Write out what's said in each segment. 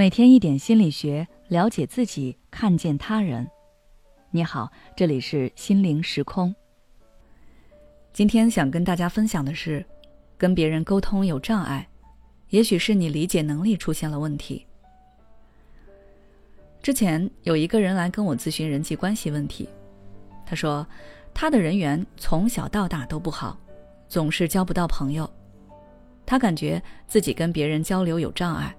每天一点心理学，了解自己，看见他人。你好，这里是心灵时空。今天想跟大家分享的是，跟别人沟通有障碍，也许是你理解能力出现了问题。之前有一个人来跟我咨询人际关系问题，他说他的人缘从小到大都不好，总是交不到朋友，他感觉自己跟别人交流有障碍。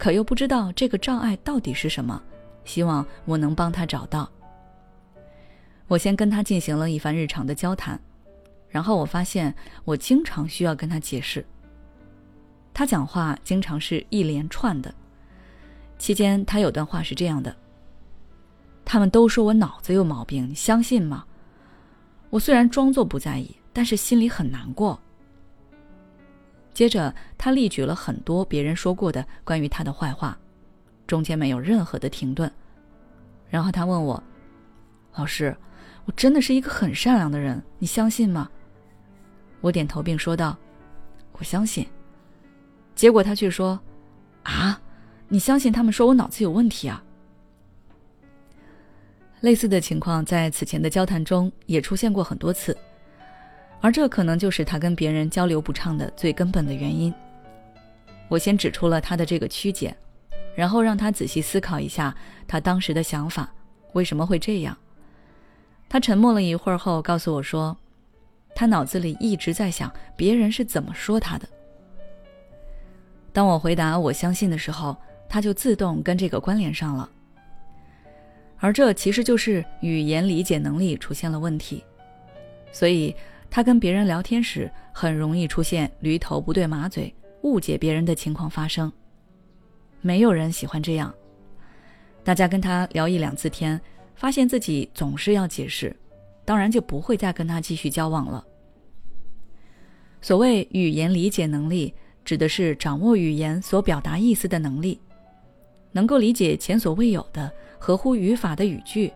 可又不知道这个障碍到底是什么，希望我能帮他找到。我先跟他进行了一番日常的交谈，然后我发现我经常需要跟他解释。他讲话经常是一连串的，期间他有段话是这样的：“他们都说我脑子有毛病，你相信吗？我虽然装作不在意，但是心里很难过。”接着，他例举了很多别人说过的关于他的坏话，中间没有任何的停顿。然后他问我：“老师，我真的是一个很善良的人，你相信吗？”我点头并说道：“我相信。”结果他却说：“啊，你相信他们说我脑子有问题啊？”类似的情况在此前的交谈中也出现过很多次。而这可能就是他跟别人交流不畅的最根本的原因。我先指出了他的这个曲解，然后让他仔细思考一下他当时的想法为什么会这样。他沉默了一会儿后告诉我说，他脑子里一直在想别人是怎么说他的。当我回答我相信的时候，他就自动跟这个关联上了。而这其实就是语言理解能力出现了问题，所以。他跟别人聊天时，很容易出现驴头不对马嘴、误解别人的情况发生。没有人喜欢这样。大家跟他聊一两次天，发现自己总是要解释，当然就不会再跟他继续交往了。所谓语言理解能力，指的是掌握语言所表达意思的能力，能够理解前所未有的、合乎语法的语句，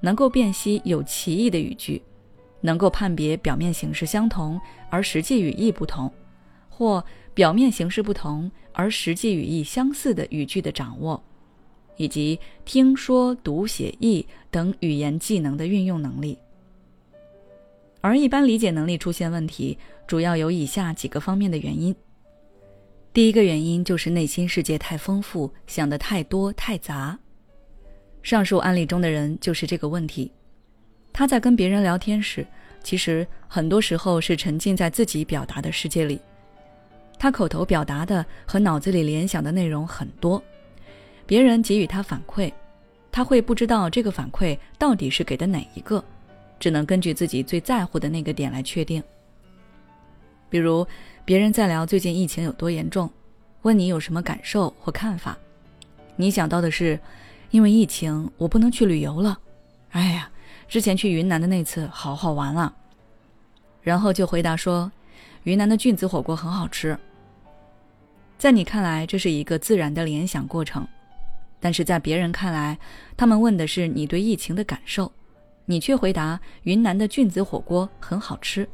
能够辨析有歧义的语句。能够判别表面形式相同而实际语义不同，或表面形式不同而实际语义相似的语句的掌握，以及听说读写译等语言技能的运用能力。而一般理解能力出现问题，主要有以下几个方面的原因。第一个原因就是内心世界太丰富，想的太多太杂。上述案例中的人就是这个问题。他在跟别人聊天时，其实很多时候是沉浸在自己表达的世界里。他口头表达的和脑子里联想的内容很多，别人给予他反馈，他会不知道这个反馈到底是给的哪一个，只能根据自己最在乎的那个点来确定。比如，别人在聊最近疫情有多严重，问你有什么感受或看法，你想到的是，因为疫情我不能去旅游了，哎呀。之前去云南的那次好好玩啊，然后就回答说，云南的菌子火锅很好吃。在你看来这是一个自然的联想过程，但是在别人看来，他们问的是你对疫情的感受，你却回答云南的菌子火锅很好吃，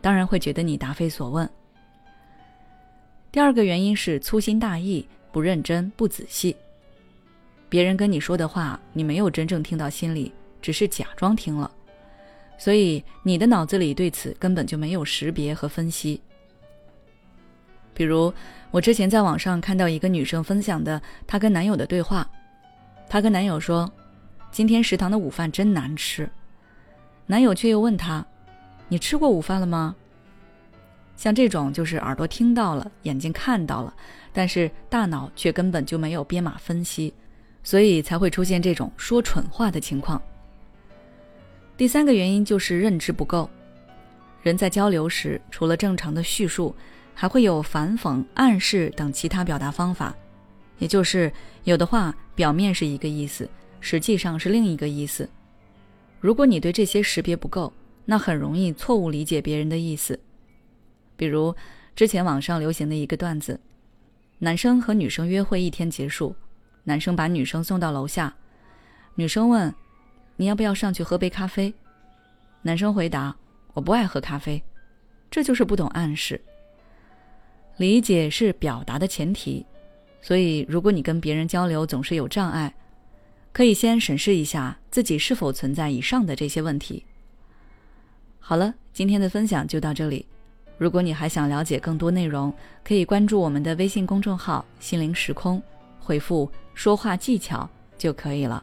当然会觉得你答非所问。第二个原因是粗心大意、不认真、不仔细，别人跟你说的话，你没有真正听到心里。只是假装听了，所以你的脑子里对此根本就没有识别和分析。比如，我之前在网上看到一个女生分享的她跟男友的对话，她跟男友说：“今天食堂的午饭真难吃。”男友却又问她：“你吃过午饭了吗？”像这种就是耳朵听到了，眼睛看到了，但是大脑却根本就没有编码分析，所以才会出现这种说蠢话的情况。第三个原因就是认知不够。人在交流时，除了正常的叙述，还会有反讽、暗示等其他表达方法。也就是有的话表面是一个意思，实际上是另一个意思。如果你对这些识别不够，那很容易错误理解别人的意思。比如之前网上流行的一个段子：男生和女生约会一天结束，男生把女生送到楼下，女生问。你要不要上去喝杯咖啡？男生回答：“我不爱喝咖啡。”这就是不懂暗示。理解是表达的前提，所以，如果你跟别人交流总是有障碍，可以先审视一下自己是否存在以上的这些问题。好了，今天的分享就到这里。如果你还想了解更多内容，可以关注我们的微信公众号“心灵时空”，回复“说话技巧”就可以了。